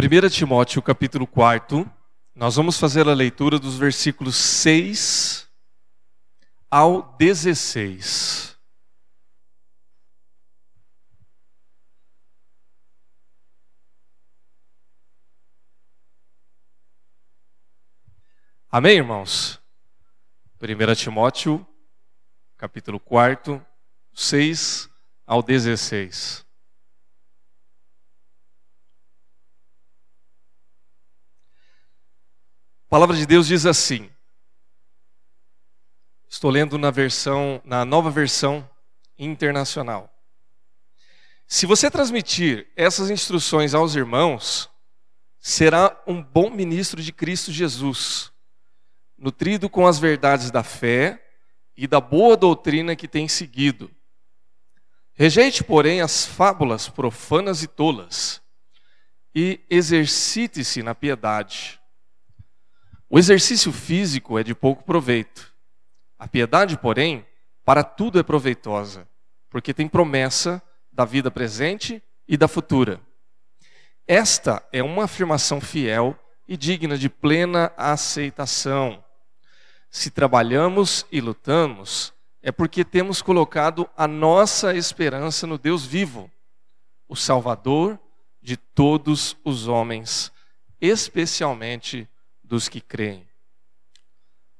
1 Timóteo capítulo 4, nós vamos fazer a leitura dos versículos 6 ao 16. Amém, irmãos? 1 Timóteo, capítulo 4, 6 ao 16. A palavra de Deus diz assim. Estou lendo na versão, na nova versão internacional. Se você transmitir essas instruções aos irmãos, será um bom ministro de Cristo Jesus, nutrido com as verdades da fé e da boa doutrina que tem seguido. Rejeite, porém, as fábulas profanas e tolas, e exercite-se na piedade o exercício físico é de pouco proveito. A piedade, porém, para tudo é proveitosa, porque tem promessa da vida presente e da futura. Esta é uma afirmação fiel e digna de plena aceitação. Se trabalhamos e lutamos, é porque temos colocado a nossa esperança no Deus vivo, o Salvador de todos os homens, especialmente dos que creem.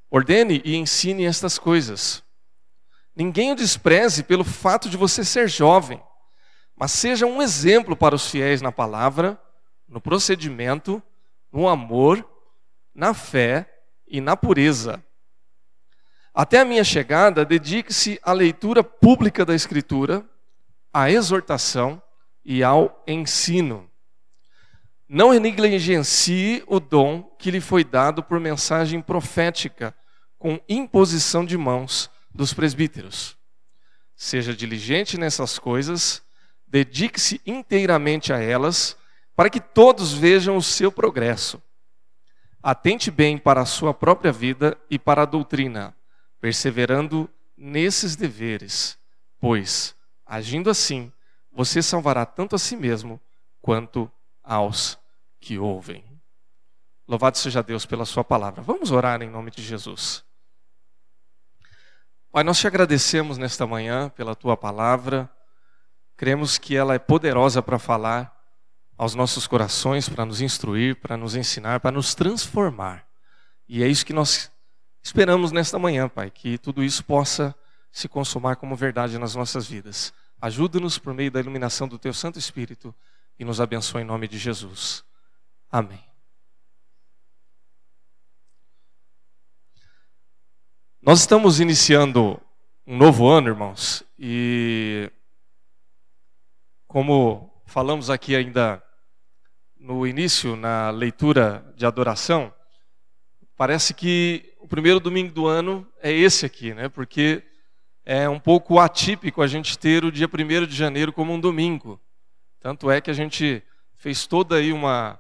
Ordene e ensine estas coisas. Ninguém o despreze pelo fato de você ser jovem, mas seja um exemplo para os fiéis na palavra, no procedimento, no amor, na fé e na pureza. Até a minha chegada, dedique-se à leitura pública da Escritura, à exortação e ao ensino. Não negligencie o dom que lhe foi dado por mensagem profética, com imposição de mãos dos presbíteros. Seja diligente nessas coisas, dedique-se inteiramente a elas, para que todos vejam o seu progresso. Atente bem para a sua própria vida e para a doutrina, perseverando nesses deveres, pois, agindo assim, você salvará tanto a si mesmo quanto aos que ouvem. Louvado seja Deus pela Sua palavra. Vamos orar em nome de Jesus. Pai, nós te agradecemos nesta manhã pela Tua palavra. Cremos que ela é poderosa para falar aos nossos corações, para nos instruir, para nos ensinar, para nos transformar. E é isso que nós esperamos nesta manhã, Pai, que tudo isso possa se consumar como verdade nas nossas vidas. Ajuda-nos por meio da iluminação do Teu Santo Espírito e nos abençoe em nome de Jesus. Amém. Nós estamos iniciando um novo ano, irmãos, e como falamos aqui ainda no início, na leitura de adoração, parece que o primeiro domingo do ano é esse aqui, né? Porque é um pouco atípico a gente ter o dia 1 de janeiro como um domingo. Tanto é que a gente fez toda aí uma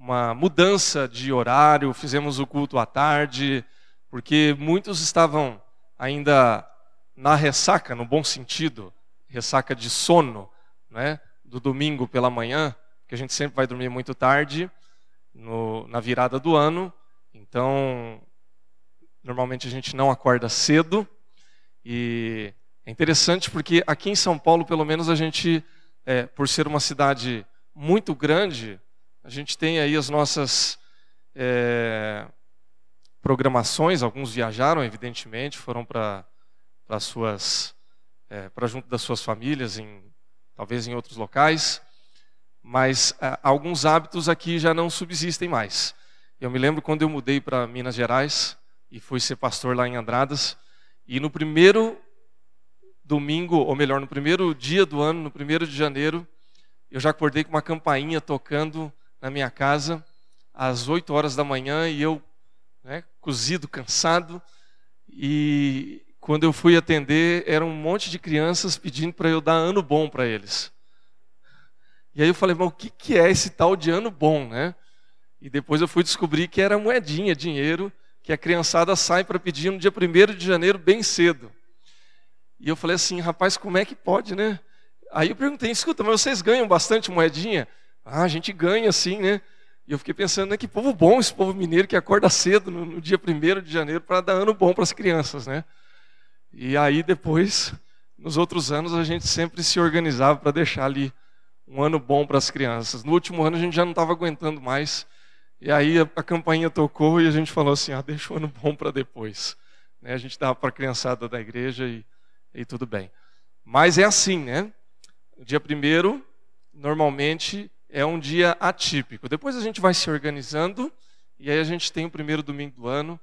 uma mudança de horário, fizemos o culto à tarde, porque muitos estavam ainda na ressaca, no bom sentido, ressaca de sono, né, do domingo pela manhã, que a gente sempre vai dormir muito tarde, no, na virada do ano, então normalmente a gente não acorda cedo, e é interessante porque aqui em São Paulo, pelo menos, a gente, é, por ser uma cidade muito grande, a gente tem aí as nossas é, programações, alguns viajaram, evidentemente, foram para suas é, para junto das suas famílias, em, talvez em outros locais, mas é, alguns hábitos aqui já não subsistem mais. Eu me lembro quando eu mudei para Minas Gerais e fui ser pastor lá em Andradas, e no primeiro domingo, ou melhor, no primeiro dia do ano, no primeiro de janeiro, eu já acordei com uma campainha tocando na minha casa às 8 horas da manhã e eu, né, cozido, cansado, e quando eu fui atender, era um monte de crianças pedindo para eu dar ano bom para eles. E aí eu falei, mas o que, que é esse tal de ano bom, né? E depois eu fui descobrir que era moedinha, dinheiro, que a criançada sai para pedir no dia 1 de janeiro, bem cedo. E eu falei assim, rapaz, como é que pode, né? Aí eu perguntei, escuta, mas vocês ganham bastante moedinha? Ah, a gente ganha sim, né? E eu fiquei pensando, né, que povo bom esse povo mineiro que acorda cedo no, no dia 1 de janeiro para dar ano bom para as crianças, né? E aí depois, nos outros anos, a gente sempre se organizava para deixar ali um ano bom para as crianças. No último ano a gente já não estava aguentando mais. E aí a, a campainha tocou e a gente falou assim, ah, deixa o ano bom para depois. Né? A gente dava para a criançada da igreja e, e tudo bem. Mas é assim, né? Dia primeiro, normalmente, é um dia atípico. Depois a gente vai se organizando e aí a gente tem o primeiro domingo do ano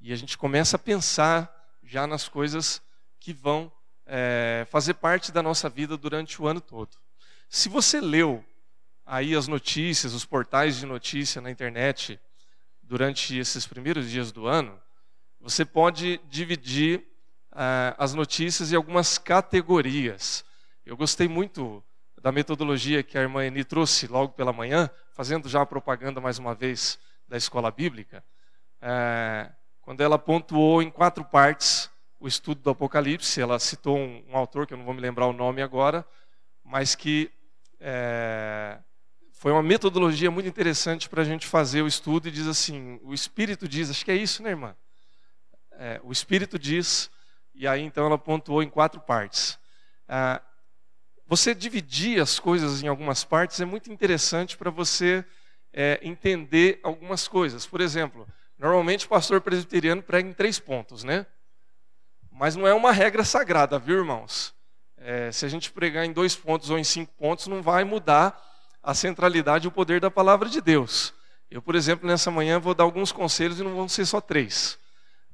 e a gente começa a pensar já nas coisas que vão é, fazer parte da nossa vida durante o ano todo. Se você leu aí as notícias, os portais de notícia na internet durante esses primeiros dias do ano, você pode dividir uh, as notícias em algumas categorias. Eu gostei muito da metodologia que a irmã Eni trouxe logo pela manhã, fazendo já a propaganda mais uma vez da escola bíblica, é, quando ela pontuou em quatro partes o estudo do Apocalipse. Ela citou um, um autor que eu não vou me lembrar o nome agora, mas que é, foi uma metodologia muito interessante para a gente fazer o estudo e diz assim: o Espírito diz, acho que é isso, né, irmã? É, o Espírito diz, e aí então ela pontuou em quatro partes. Ah, você dividir as coisas em algumas partes é muito interessante para você é, entender algumas coisas. Por exemplo, normalmente o pastor presbiteriano prega em três pontos, né? Mas não é uma regra sagrada, viu, irmãos? É, se a gente pregar em dois pontos ou em cinco pontos, não vai mudar a centralidade e o poder da palavra de Deus. Eu, por exemplo, nessa manhã vou dar alguns conselhos e não vão ser só três,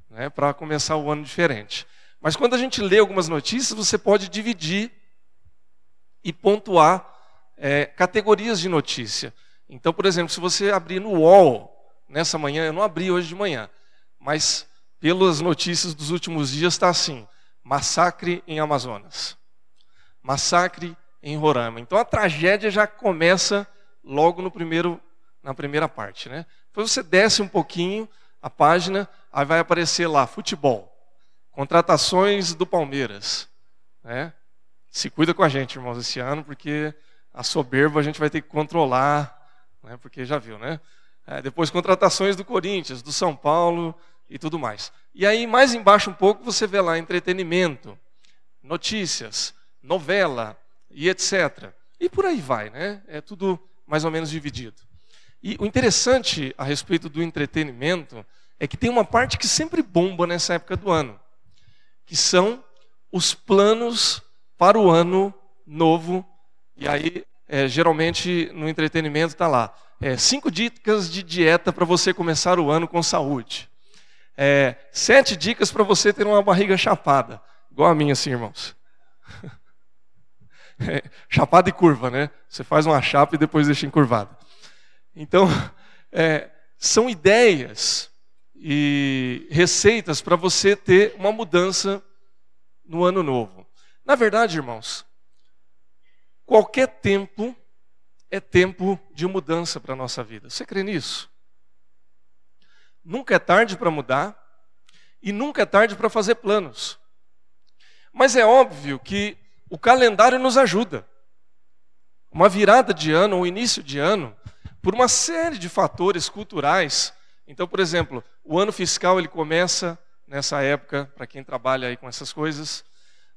né, para começar o ano diferente. Mas quando a gente lê algumas notícias, você pode dividir e pontuar é, categorias de notícia. Então, por exemplo, se você abrir no UOL nessa manhã, eu não abri hoje de manhã, mas pelas notícias dos últimos dias está assim: massacre em Amazonas, massacre em Roraima. Então a tragédia já começa logo no primeiro, na primeira parte, né? Depois você desce um pouquinho a página, aí vai aparecer lá futebol, contratações do Palmeiras, né? Se cuida com a gente, irmãos, esse ano, porque a soberba a gente vai ter que controlar, né? porque já viu, né? É, depois, contratações do Corinthians, do São Paulo e tudo mais. E aí, mais embaixo um pouco, você vê lá entretenimento, notícias, novela e etc. E por aí vai, né? É tudo mais ou menos dividido. E o interessante a respeito do entretenimento é que tem uma parte que sempre bomba nessa época do ano, que são os planos para o ano novo. E aí, é, geralmente, no entretenimento está lá. É, cinco dicas de dieta para você começar o ano com saúde. É, sete dicas para você ter uma barriga chapada. Igual a minha, assim, irmãos. É, chapada e curva, né? Você faz uma chapa e depois deixa encurvada. Então, é, são ideias e receitas para você ter uma mudança no ano novo. Na verdade, irmãos, qualquer tempo é tempo de mudança para a nossa vida. Você crê nisso? Nunca é tarde para mudar e nunca é tarde para fazer planos. Mas é óbvio que o calendário nos ajuda. Uma virada de ano, um início de ano, por uma série de fatores culturais. Então, por exemplo, o ano fiscal ele começa nessa época, para quem trabalha aí com essas coisas.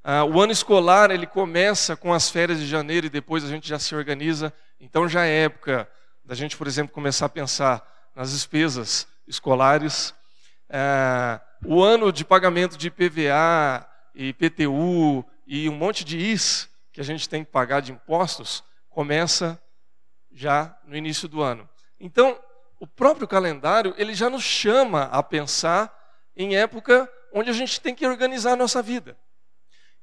Ah, o ano escolar ele começa com as férias de janeiro e depois a gente já se organiza. Então já é época da gente, por exemplo, começar a pensar nas despesas escolares. Ah, o ano de pagamento de PVA e IPTU e um monte de IS que a gente tem que pagar de impostos começa já no início do ano. Então, o próprio calendário ele já nos chama a pensar em época onde a gente tem que organizar a nossa vida.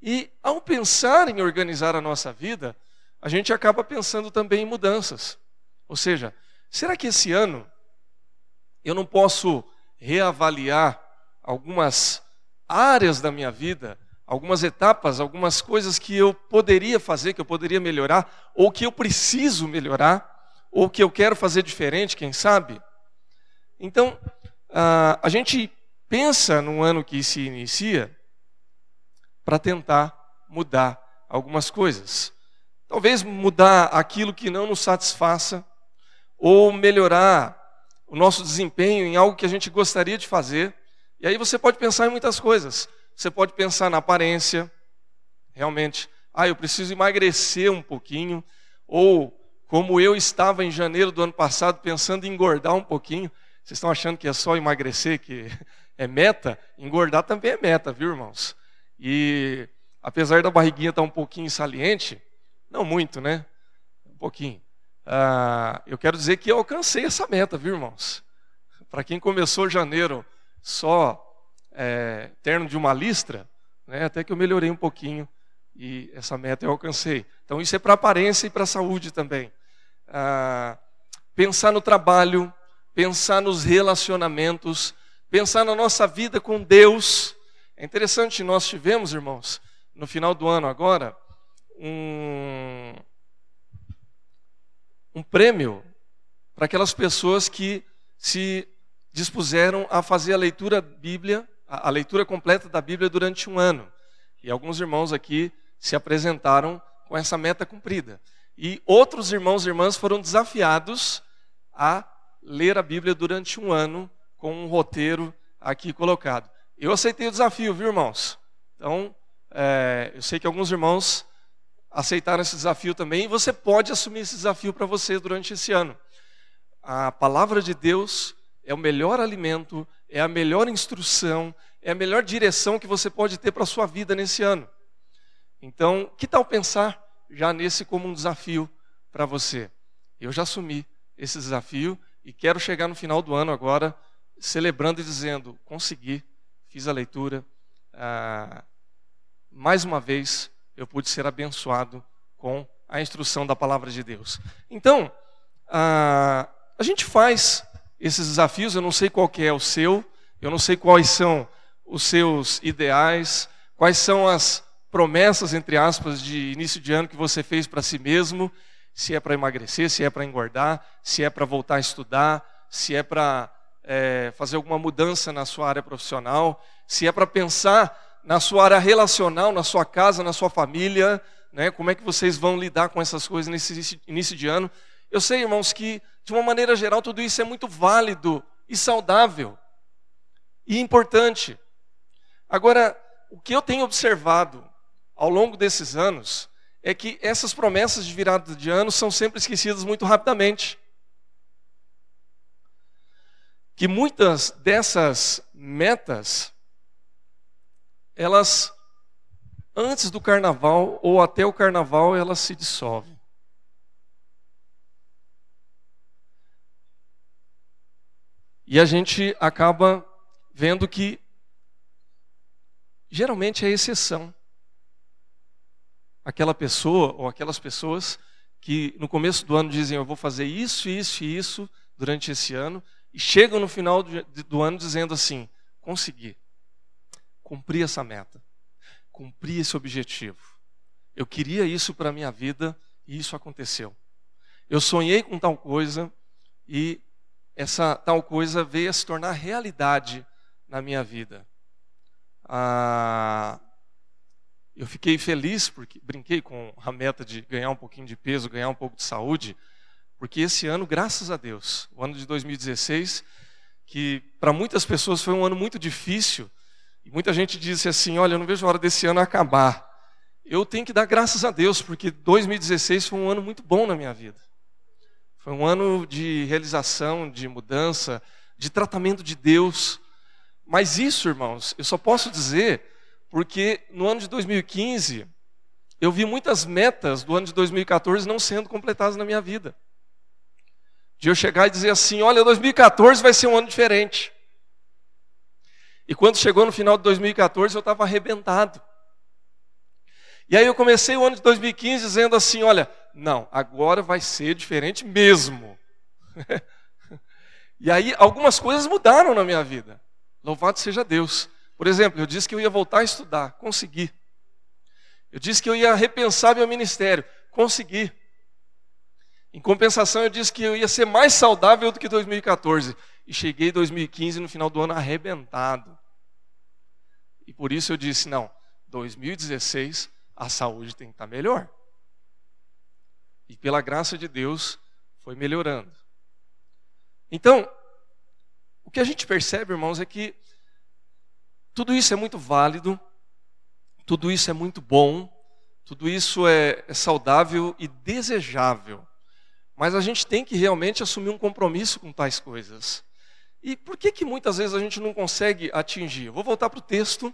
E ao pensar em organizar a nossa vida, a gente acaba pensando também em mudanças. Ou seja, será que esse ano eu não posso reavaliar algumas áreas da minha vida, algumas etapas, algumas coisas que eu poderia fazer, que eu poderia melhorar, ou que eu preciso melhorar, ou que eu quero fazer diferente, quem sabe? Então, a gente pensa no ano que se inicia para tentar mudar algumas coisas. talvez mudar aquilo que não nos satisfaça, ou melhorar o nosso desempenho em algo que a gente gostaria de fazer. E aí você pode pensar em muitas coisas. Você pode pensar na aparência, realmente, ah, eu preciso emagrecer um pouquinho, ou como eu estava em janeiro do ano passado pensando em engordar um pouquinho. Vocês estão achando que é só emagrecer que é meta? Engordar também é meta, viu, irmãos? E apesar da barriguinha estar um pouquinho saliente, não muito, né? Um pouquinho. Ah, eu quero dizer que eu alcancei essa meta, viu, irmãos? Para quem começou janeiro só é, terno de uma listra, né, até que eu melhorei um pouquinho e essa meta eu alcancei. Então isso é para aparência e para saúde também. Ah, pensar no trabalho, pensar nos relacionamentos, pensar na nossa vida com Deus. É interessante, nós tivemos, irmãos, no final do ano agora, um, um prêmio para aquelas pessoas que se dispuseram a fazer a leitura Bíblia, a, a leitura completa da Bíblia durante um ano. E alguns irmãos aqui se apresentaram com essa meta cumprida. E outros irmãos e irmãs foram desafiados a ler a Bíblia durante um ano com um roteiro aqui colocado. Eu aceitei o desafio, viu, irmãos? Então, é, eu sei que alguns irmãos aceitaram esse desafio também, e você pode assumir esse desafio para você durante esse ano. A palavra de Deus é o melhor alimento, é a melhor instrução, é a melhor direção que você pode ter para a sua vida nesse ano. Então, que tal pensar já nesse como um desafio para você? Eu já assumi esse desafio e quero chegar no final do ano agora celebrando e dizendo: consegui, fiz a leitura. Ah, mais uma vez eu pude ser abençoado com a instrução da palavra de Deus. Então, a, a gente faz esses desafios, eu não sei qual é o seu, eu não sei quais são os seus ideais, quais são as promessas, entre aspas, de início de ano que você fez para si mesmo, se é para emagrecer, se é para engordar, se é para voltar a estudar, se é para é, fazer alguma mudança na sua área profissional, se é para pensar na sua área relacional, na sua casa, na sua família, né? Como é que vocês vão lidar com essas coisas nesse início de ano? Eu sei, irmãos, que de uma maneira geral tudo isso é muito válido e saudável e importante. Agora, o que eu tenho observado ao longo desses anos é que essas promessas de virada de ano são sempre esquecidas muito rapidamente. Que muitas dessas metas elas, antes do carnaval ou até o carnaval, elas se dissolvem. E a gente acaba vendo que geralmente é exceção. Aquela pessoa ou aquelas pessoas que no começo do ano dizem eu vou fazer isso, isso e isso durante esse ano e chegam no final do, ano dizendo assim: consegui cumprir essa meta, cumprir esse objetivo. Eu queria isso para a minha vida e isso aconteceu. Eu sonhei com tal coisa e essa tal coisa veio a se tornar realidade na minha vida. Ah, eu fiquei feliz porque brinquei com a meta de ganhar um pouquinho de peso, ganhar um pouco de saúde, porque esse ano, graças a Deus, o ano de 2016, que para muitas pessoas foi um ano muito difícil, e muita gente disse assim: olha, eu não vejo a hora desse ano acabar. Eu tenho que dar graças a Deus, porque 2016 foi um ano muito bom na minha vida. Foi um ano de realização, de mudança, de tratamento de Deus. Mas isso, irmãos, eu só posso dizer porque no ano de 2015 eu vi muitas metas do ano de 2014 não sendo completadas na minha vida. De eu chegar e dizer assim: olha, 2014 vai ser um ano diferente. E quando chegou no final de 2014, eu estava arrebentado. E aí eu comecei o ano de 2015 dizendo assim: olha, não, agora vai ser diferente mesmo. e aí algumas coisas mudaram na minha vida. Louvado seja Deus. Por exemplo, eu disse que eu ia voltar a estudar, consegui. Eu disse que eu ia repensar meu ministério, consegui. Em compensação, eu disse que eu ia ser mais saudável do que 2014. E cheguei em 2015, no final do ano, arrebentado. E por isso eu disse: não, 2016 a saúde tem que estar melhor. E pela graça de Deus foi melhorando. Então, o que a gente percebe, irmãos, é que tudo isso é muito válido, tudo isso é muito bom, tudo isso é, é saudável e desejável. Mas a gente tem que realmente assumir um compromisso com tais coisas. E por que, que muitas vezes a gente não consegue atingir? Eu vou voltar para o texto,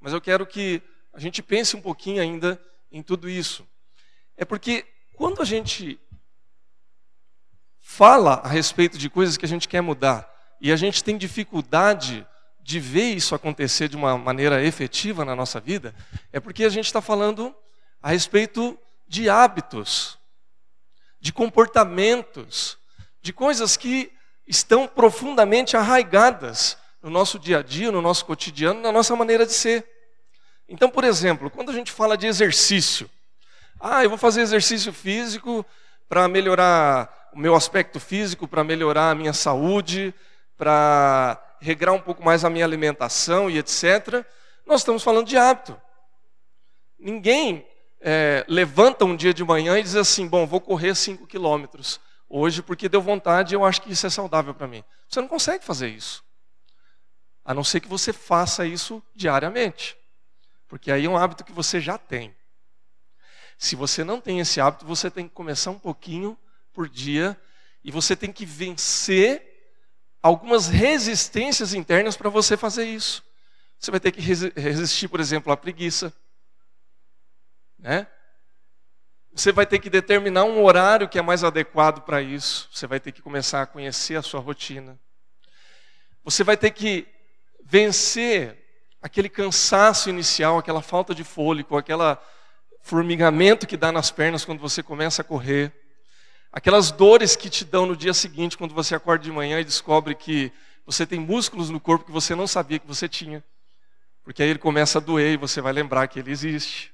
mas eu quero que a gente pense um pouquinho ainda em tudo isso. É porque quando a gente fala a respeito de coisas que a gente quer mudar e a gente tem dificuldade de ver isso acontecer de uma maneira efetiva na nossa vida, é porque a gente está falando a respeito de hábitos, de comportamentos, de coisas que estão profundamente arraigadas no nosso dia a dia, no nosso cotidiano, na nossa maneira de ser. Então, por exemplo, quando a gente fala de exercício, ah, eu vou fazer exercício físico para melhorar o meu aspecto físico, para melhorar a minha saúde, para regrar um pouco mais a minha alimentação e etc. Nós estamos falando de hábito. Ninguém é, levanta um dia de manhã e diz assim: bom, vou correr 5 quilômetros hoje porque deu vontade e eu acho que isso é saudável para mim. Você não consegue fazer isso. A não ser que você faça isso diariamente. Porque aí é um hábito que você já tem. Se você não tem esse hábito, você tem que começar um pouquinho por dia e você tem que vencer algumas resistências internas para você fazer isso. Você vai ter que resistir, por exemplo, à preguiça. Né? Você vai ter que determinar um horário que é mais adequado para isso. Você vai ter que começar a conhecer a sua rotina. Você vai ter que vencer aquele cansaço inicial, aquela falta de fôlego, aquele formigamento que dá nas pernas quando você começa a correr. Aquelas dores que te dão no dia seguinte, quando você acorda de manhã e descobre que você tem músculos no corpo que você não sabia que você tinha. Porque aí ele começa a doer e você vai lembrar que ele existe.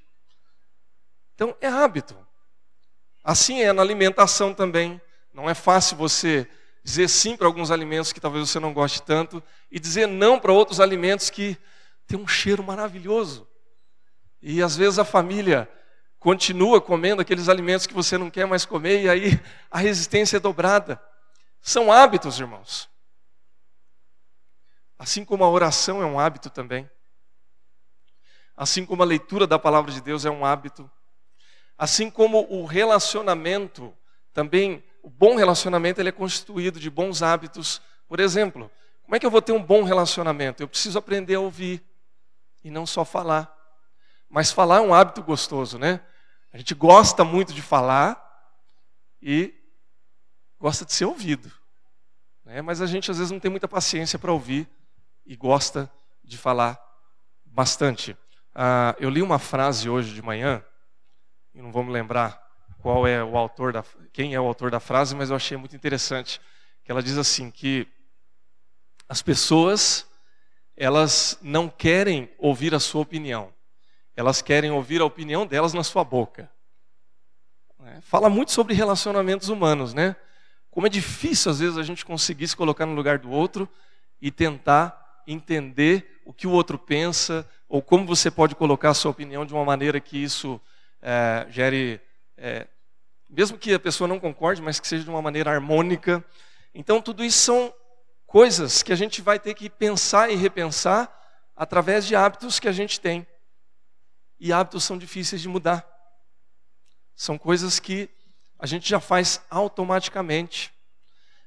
Então, é hábito. Assim é na alimentação também. Não é fácil você dizer sim para alguns alimentos que talvez você não goste tanto e dizer não para outros alimentos que têm um cheiro maravilhoso. E às vezes a família continua comendo aqueles alimentos que você não quer mais comer, e aí a resistência é dobrada. São hábitos, irmãos. Assim como a oração é um hábito também. Assim como a leitura da palavra de Deus é um hábito. Assim como o relacionamento, também, o bom relacionamento ele é constituído de bons hábitos. Por exemplo, como é que eu vou ter um bom relacionamento? Eu preciso aprender a ouvir e não só falar. Mas falar é um hábito gostoso, né? A gente gosta muito de falar e gosta de ser ouvido. Né? Mas a gente às vezes não tem muita paciência para ouvir e gosta de falar bastante. Ah, eu li uma frase hoje de manhã, não vou me lembrar qual é o autor da, quem é o autor da frase, mas eu achei muito interessante que ela diz assim que as pessoas elas não querem ouvir a sua opinião, elas querem ouvir a opinião delas na sua boca. É, fala muito sobre relacionamentos humanos, né? Como é difícil às vezes a gente conseguir se colocar no lugar do outro e tentar entender o que o outro pensa ou como você pode colocar a sua opinião de uma maneira que isso é, gere, é, mesmo que a pessoa não concorde, mas que seja de uma maneira harmônica. Então tudo isso são coisas que a gente vai ter que pensar e repensar através de hábitos que a gente tem e hábitos são difíceis de mudar. São coisas que a gente já faz automaticamente.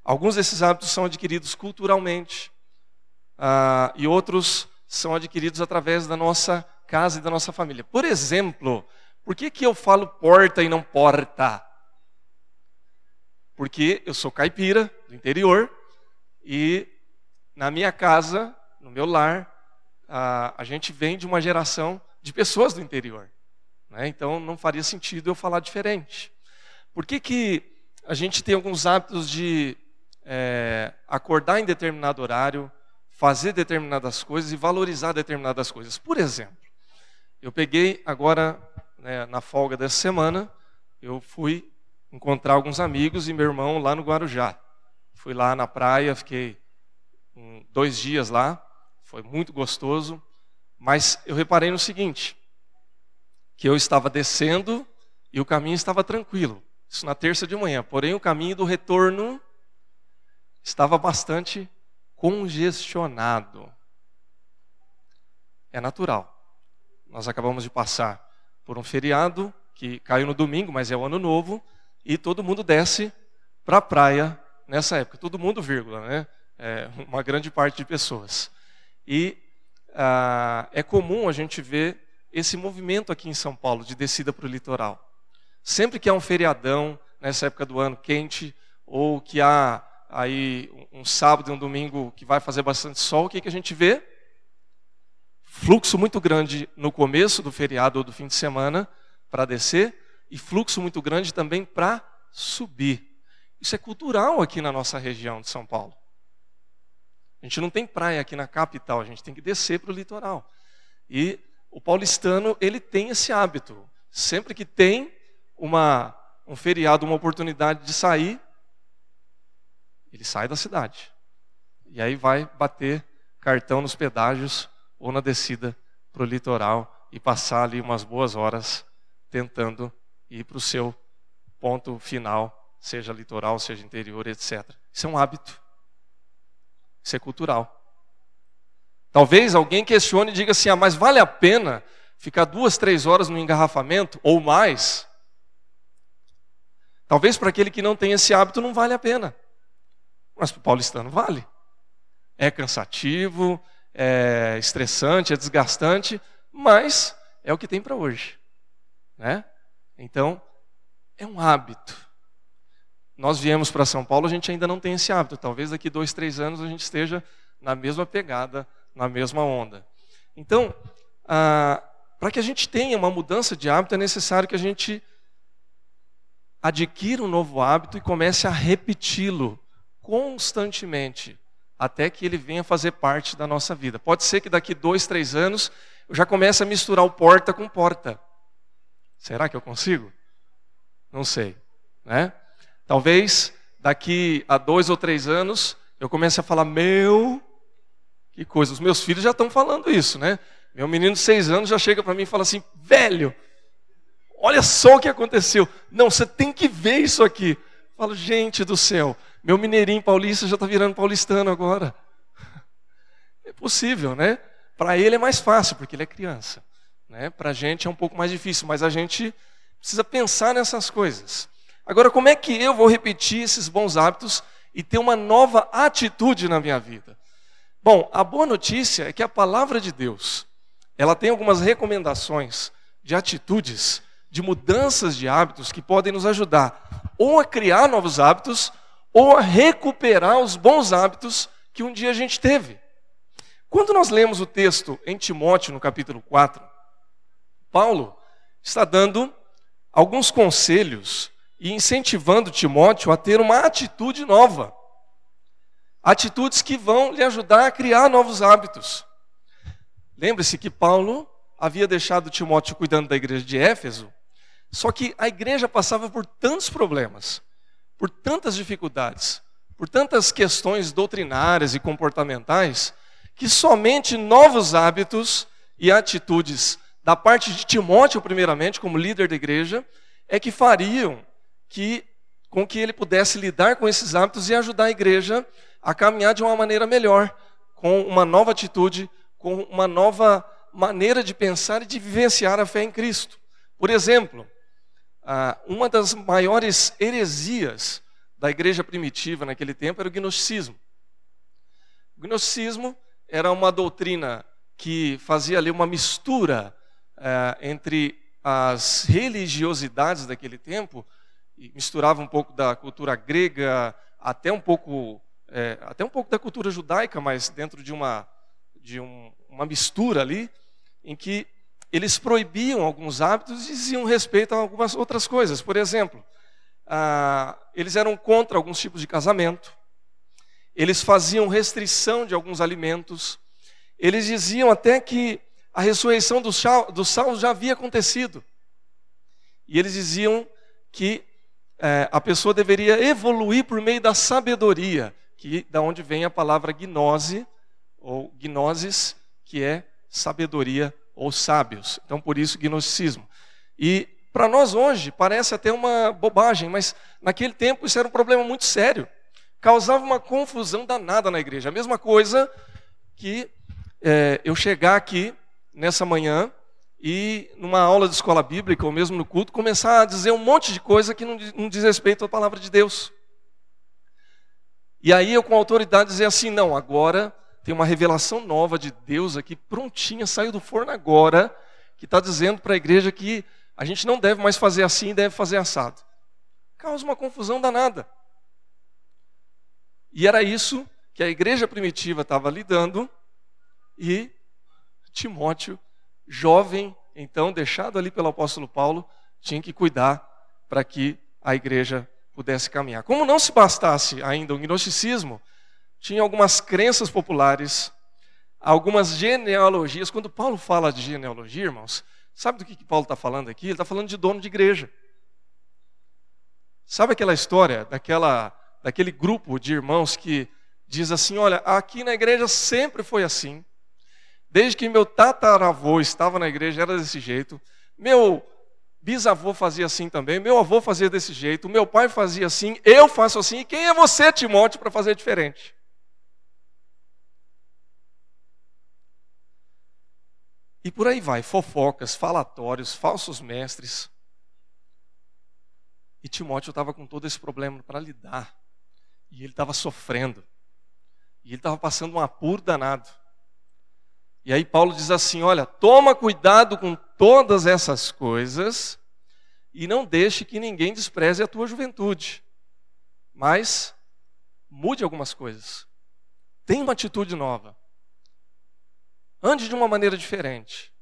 Alguns desses hábitos são adquiridos culturalmente uh, e outros são adquiridos através da nossa casa e da nossa família. Por exemplo, por que, que eu falo porta e não porta? Porque eu sou caipira do interior e na minha casa, no meu lar, uh, a gente vem de uma geração de pessoas do interior. Né? Então não faria sentido eu falar diferente. Por que, que a gente tem alguns hábitos de é, acordar em determinado horário, fazer determinadas coisas e valorizar determinadas coisas? Por exemplo, eu peguei agora, né, na folga dessa semana, eu fui encontrar alguns amigos e meu irmão lá no Guarujá. Fui lá na praia, fiquei dois dias lá, foi muito gostoso. Mas eu reparei no seguinte: que eu estava descendo e o caminho estava tranquilo, Isso na terça de manhã. Porém, o caminho do retorno estava bastante congestionado. É natural. Nós acabamos de passar por um feriado que caiu no domingo, mas é o ano novo, e todo mundo desce para a praia nessa época. Todo mundo, vírgula, né? É, uma grande parte de pessoas. E ah, é comum a gente ver esse movimento aqui em São Paulo de descida para o litoral. Sempre que há um feriadão nessa época do ano quente, ou que há aí um sábado e um domingo que vai fazer bastante sol, o que, que a gente vê? Fluxo muito grande no começo do feriado ou do fim de semana para descer, e fluxo muito grande também para subir. Isso é cultural aqui na nossa região de São Paulo. A gente não tem praia aqui na capital, a gente tem que descer para o litoral. E o paulistano, ele tem esse hábito. Sempre que tem uma, um feriado, uma oportunidade de sair, ele sai da cidade. E aí vai bater cartão nos pedágios ou na descida para o litoral e passar ali umas boas horas tentando ir para o seu ponto final, seja litoral, seja interior, etc. Isso é um hábito. Isso é cultural. Talvez alguém questione e diga assim: ah, mas vale a pena ficar duas, três horas no engarrafamento ou mais Talvez para aquele que não tem esse hábito não vale a pena. Mas para o paulistano vale. É cansativo, é estressante, é desgastante, mas é o que tem para hoje. Né? Então, é um hábito. Nós viemos para São Paulo, a gente ainda não tem esse hábito. Talvez daqui dois, três anos a gente esteja na mesma pegada, na mesma onda. Então, ah, para que a gente tenha uma mudança de hábito, é necessário que a gente adquira um novo hábito e comece a repeti-lo constantemente, até que ele venha fazer parte da nossa vida. Pode ser que daqui dois, três anos eu já comece a misturar o porta com porta. Será que eu consigo? Não sei, né? Talvez daqui a dois ou três anos eu comece a falar meu, que coisa. Os meus filhos já estão falando isso, né? Meu menino de seis anos já chega para mim e fala assim, velho, Olha só o que aconteceu. Não, você tem que ver isso aqui. Falo, gente do céu, meu mineirinho paulista já está virando paulistano agora. É possível, né? Para ele é mais fácil, porque ele é criança. Né? Para a gente é um pouco mais difícil, mas a gente precisa pensar nessas coisas. Agora, como é que eu vou repetir esses bons hábitos e ter uma nova atitude na minha vida? Bom, a boa notícia é que a palavra de Deus, ela tem algumas recomendações de atitudes de mudanças de hábitos que podem nos ajudar ou a criar novos hábitos ou a recuperar os bons hábitos que um dia a gente teve. Quando nós lemos o texto em Timóteo, no capítulo 4, Paulo está dando alguns conselhos e incentivando Timóteo a ter uma atitude nova. Atitudes que vão lhe ajudar a criar novos hábitos. Lembre-se que Paulo havia deixado Timóteo cuidando da igreja de Éfeso só que a igreja passava por tantos problemas, por tantas dificuldades, por tantas questões doutrinárias e comportamentais, que somente novos hábitos e atitudes da parte de Timóteo, primeiramente, como líder da igreja, é que fariam que, com que ele pudesse lidar com esses hábitos e ajudar a igreja a caminhar de uma maneira melhor, com uma nova atitude, com uma nova maneira de pensar e de vivenciar a fé em Cristo. Por exemplo, ah, uma das maiores heresias da igreja primitiva naquele tempo era o gnosticismo. O gnosticismo era uma doutrina que fazia ali uma mistura eh, entre as religiosidades daquele tempo, e misturava um pouco da cultura grega, até um pouco, eh, até um pouco da cultura judaica, mas dentro de uma, de um, uma mistura ali, em que eles proibiam alguns hábitos e diziam respeito a algumas outras coisas. Por exemplo, ah, eles eram contra alguns tipos de casamento, eles faziam restrição de alguns alimentos, eles diziam até que a ressurreição dos salvos já havia acontecido. E eles diziam que eh, a pessoa deveria evoluir por meio da sabedoria, que da onde vem a palavra gnose ou gnosis, que é sabedoria ou sábios. Então, por isso, gnosticismo. E para nós hoje parece até uma bobagem, mas naquele tempo isso era um problema muito sério. Causava uma confusão danada na igreja. A mesma coisa que é, eu chegar aqui nessa manhã e numa aula de escola bíblica ou mesmo no culto começar a dizer um monte de coisa que não, não diz respeito à palavra de Deus. E aí eu com autoridade dizer assim, não, agora tem uma revelação nova de Deus aqui, prontinha, saiu do forno agora, que está dizendo para a igreja que a gente não deve mais fazer assim, deve fazer assado. Causa uma confusão danada. E era isso que a igreja primitiva estava lidando, e Timóteo jovem, então, deixado ali pelo apóstolo Paulo, tinha que cuidar para que a igreja pudesse caminhar. Como não se bastasse ainda o gnosticismo, tinha algumas crenças populares, algumas genealogias. Quando Paulo fala de genealogia, irmãos, sabe do que, que Paulo está falando aqui? Ele está falando de dono de igreja. Sabe aquela história daquela, daquele grupo de irmãos que diz assim: olha, aqui na igreja sempre foi assim. Desde que meu tataravô estava na igreja, era desse jeito. Meu bisavô fazia assim também, meu avô fazia desse jeito, meu pai fazia assim, eu faço assim. E quem é você, Timóteo, para fazer diferente? E por aí vai, fofocas, falatórios, falsos mestres. E Timóteo estava com todo esse problema para lidar. E ele estava sofrendo. E ele estava passando um apuro danado. E aí Paulo diz assim: olha, toma cuidado com todas essas coisas e não deixe que ninguém despreze a tua juventude. Mas mude algumas coisas. Tenha uma atitude nova. Ande de uma maneira diferente,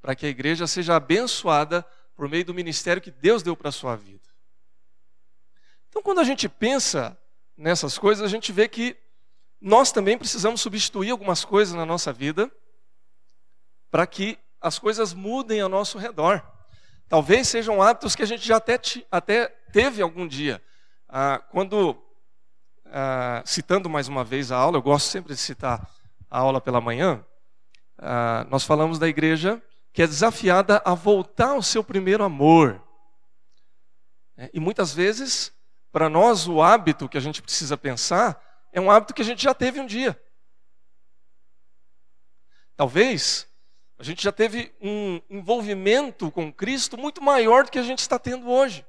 para que a igreja seja abençoada por meio do ministério que Deus deu para a sua vida. Então, quando a gente pensa nessas coisas, a gente vê que nós também precisamos substituir algumas coisas na nossa vida para que as coisas mudem ao nosso redor. Talvez sejam hábitos que a gente já até, até teve algum dia. Ah, quando, ah, citando mais uma vez a aula, eu gosto sempre de citar a aula pela manhã, ah, nós falamos da igreja que é desafiada a voltar ao seu primeiro amor. É, e muitas vezes, para nós, o hábito que a gente precisa pensar é um hábito que a gente já teve um dia. Talvez a gente já teve um envolvimento com Cristo muito maior do que a gente está tendo hoje.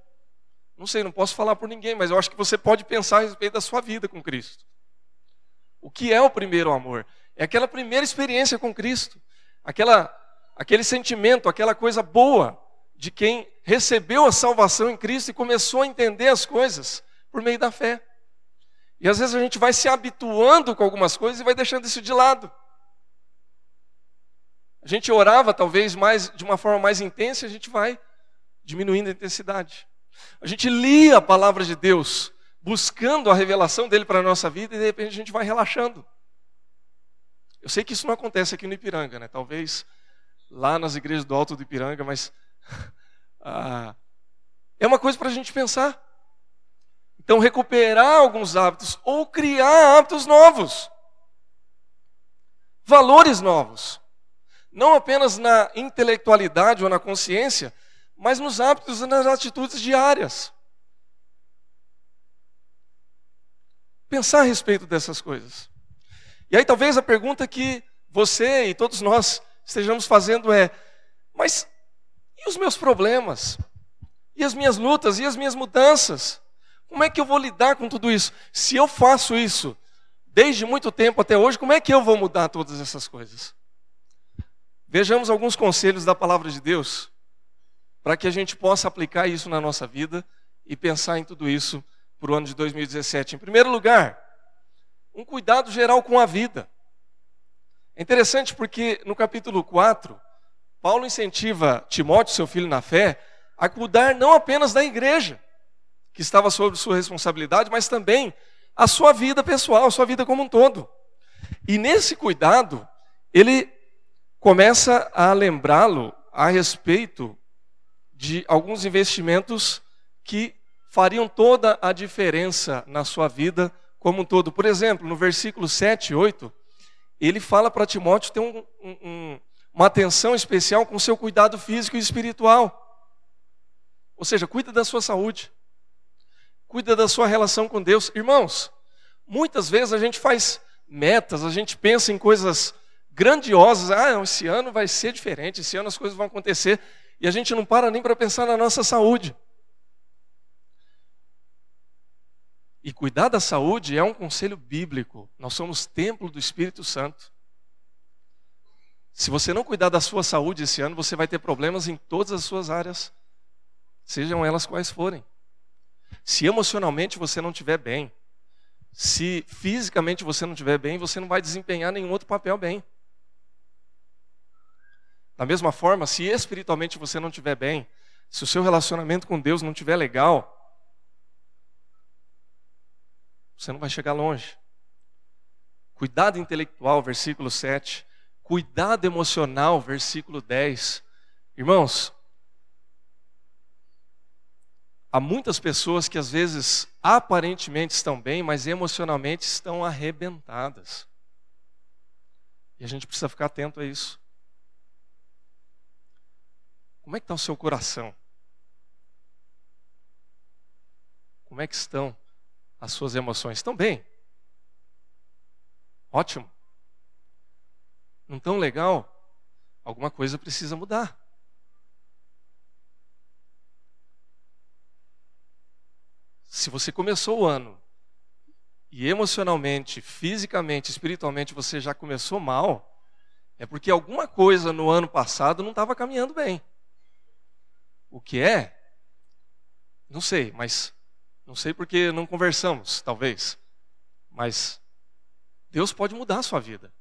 Não sei, não posso falar por ninguém, mas eu acho que você pode pensar a respeito da sua vida com Cristo. O que é o primeiro amor? É aquela primeira experiência com Cristo, aquela, aquele sentimento, aquela coisa boa de quem recebeu a salvação em Cristo e começou a entender as coisas por meio da fé. E às vezes a gente vai se habituando com algumas coisas e vai deixando isso de lado. A gente orava talvez mais de uma forma mais intensa, a gente vai diminuindo a intensidade. A gente lia a palavra de Deus, buscando a revelação dele para a nossa vida, e de repente a gente vai relaxando. Eu sei que isso não acontece aqui no Ipiranga, né? Talvez lá nas igrejas do Alto do Ipiranga, mas ah, é uma coisa para a gente pensar. Então, recuperar alguns hábitos ou criar hábitos novos, valores novos não apenas na intelectualidade ou na consciência, mas nos hábitos e nas atitudes diárias. Pensar a respeito dessas coisas. E aí talvez a pergunta que você e todos nós estejamos fazendo é: mas e os meus problemas? E as minhas lutas? E as minhas mudanças? Como é que eu vou lidar com tudo isso? Se eu faço isso desde muito tempo até hoje, como é que eu vou mudar todas essas coisas? Vejamos alguns conselhos da palavra de Deus para que a gente possa aplicar isso na nossa vida e pensar em tudo isso para o ano de 2017. Em primeiro lugar, um cuidado geral com a vida. É interessante porque no capítulo 4, Paulo incentiva Timóteo, seu filho na fé, a cuidar não apenas da igreja, que estava sob sua responsabilidade, mas também a sua vida pessoal, a sua vida como um todo. E nesse cuidado, ele começa a lembrá-lo a respeito de alguns investimentos que fariam toda a diferença na sua vida como um todo. Por exemplo, no versículo 7 e 8, ele fala para Timóteo ter um, um, uma atenção especial com seu cuidado físico e espiritual. Ou seja, cuida da sua saúde. Cuida da sua relação com Deus. Irmãos, muitas vezes a gente faz metas, a gente pensa em coisas grandiosas. Ah, esse ano vai ser diferente, esse ano as coisas vão acontecer. E a gente não para nem para pensar na nossa saúde. E cuidar da saúde é um conselho bíblico. Nós somos templo do Espírito Santo. Se você não cuidar da sua saúde esse ano, você vai ter problemas em todas as suas áreas, sejam elas quais forem. Se emocionalmente você não estiver bem, se fisicamente você não estiver bem, você não vai desempenhar nenhum outro papel bem. Da mesma forma, se espiritualmente você não estiver bem, se o seu relacionamento com Deus não estiver legal, você não vai chegar longe. Cuidado intelectual, versículo 7. Cuidado emocional, versículo 10. Irmãos, há muitas pessoas que às vezes aparentemente estão bem, mas emocionalmente estão arrebentadas. E a gente precisa ficar atento a isso. Como é que está o seu coração? Como é que estão as suas emoções? Bem? Ótimo. Não tão legal? Alguma coisa precisa mudar. Se você começou o ano e emocionalmente, fisicamente, espiritualmente você já começou mal, é porque alguma coisa no ano passado não estava caminhando bem. O que é? Não sei, mas não sei porque não conversamos, talvez. Mas Deus pode mudar a sua vida.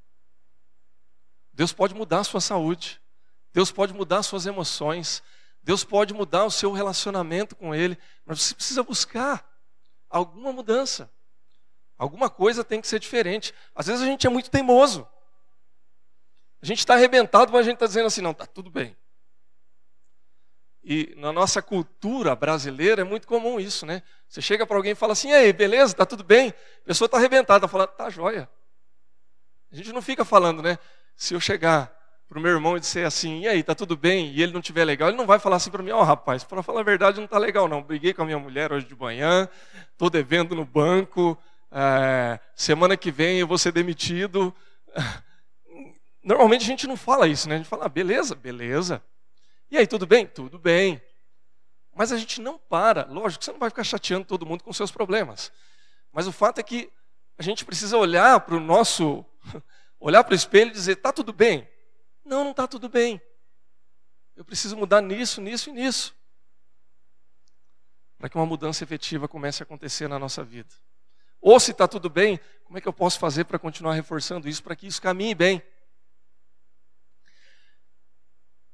Deus pode mudar a sua saúde. Deus pode mudar as suas emoções. Deus pode mudar o seu relacionamento com Ele. Mas você precisa buscar alguma mudança. Alguma coisa tem que ser diferente. Às vezes a gente é muito teimoso. A gente está arrebentado, mas a gente está dizendo assim: não, está tudo bem. E na nossa cultura brasileira é muito comum isso, né? Você chega para alguém e fala assim: "E aí, beleza? Tá tudo bem?" A pessoa está arrebentada, fala: "Tá joia". A gente não fica falando, né? Se eu chegar para o meu irmão e disser assim: "E aí, tá tudo bem?" e ele não tiver legal, ele não vai falar assim para mim: "Ó, oh, rapaz, para falar a verdade não tá legal não. Briguei com a minha mulher hoje de manhã, tô devendo no banco, é, semana que vem eu vou ser demitido". Normalmente a gente não fala isso, né? A gente fala: ah, "Beleza, beleza". E aí, tudo bem? Tudo bem. Mas a gente não para. Lógico, você não vai ficar chateando todo mundo com seus problemas. Mas o fato é que a gente precisa olhar para o nosso, olhar para o espelho e dizer: está tudo bem? Não, não está tudo bem. Eu preciso mudar nisso, nisso e nisso. Para que uma mudança efetiva comece a acontecer na nossa vida. Ou se está tudo bem, como é que eu posso fazer para continuar reforçando isso, para que isso caminhe bem?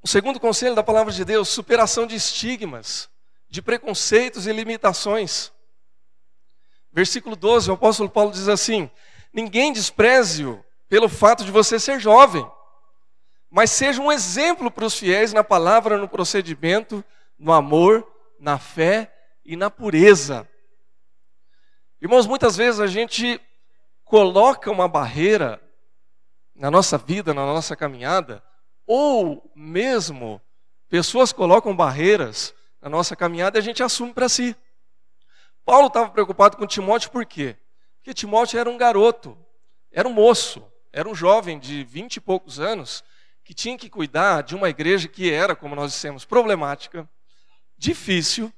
O segundo conselho da palavra de Deus, superação de estigmas, de preconceitos e limitações. Versículo 12, o apóstolo Paulo diz assim: Ninguém despreze-o pelo fato de você ser jovem, mas seja um exemplo para os fiéis na palavra, no procedimento, no amor, na fé e na pureza. Irmãos, muitas vezes a gente coloca uma barreira na nossa vida, na nossa caminhada, ou mesmo, pessoas colocam barreiras na nossa caminhada e a gente assume para si. Paulo estava preocupado com Timóteo por quê? Porque Timóteo era um garoto, era um moço, era um jovem de vinte e poucos anos que tinha que cuidar de uma igreja que era, como nós dissemos, problemática, difícil,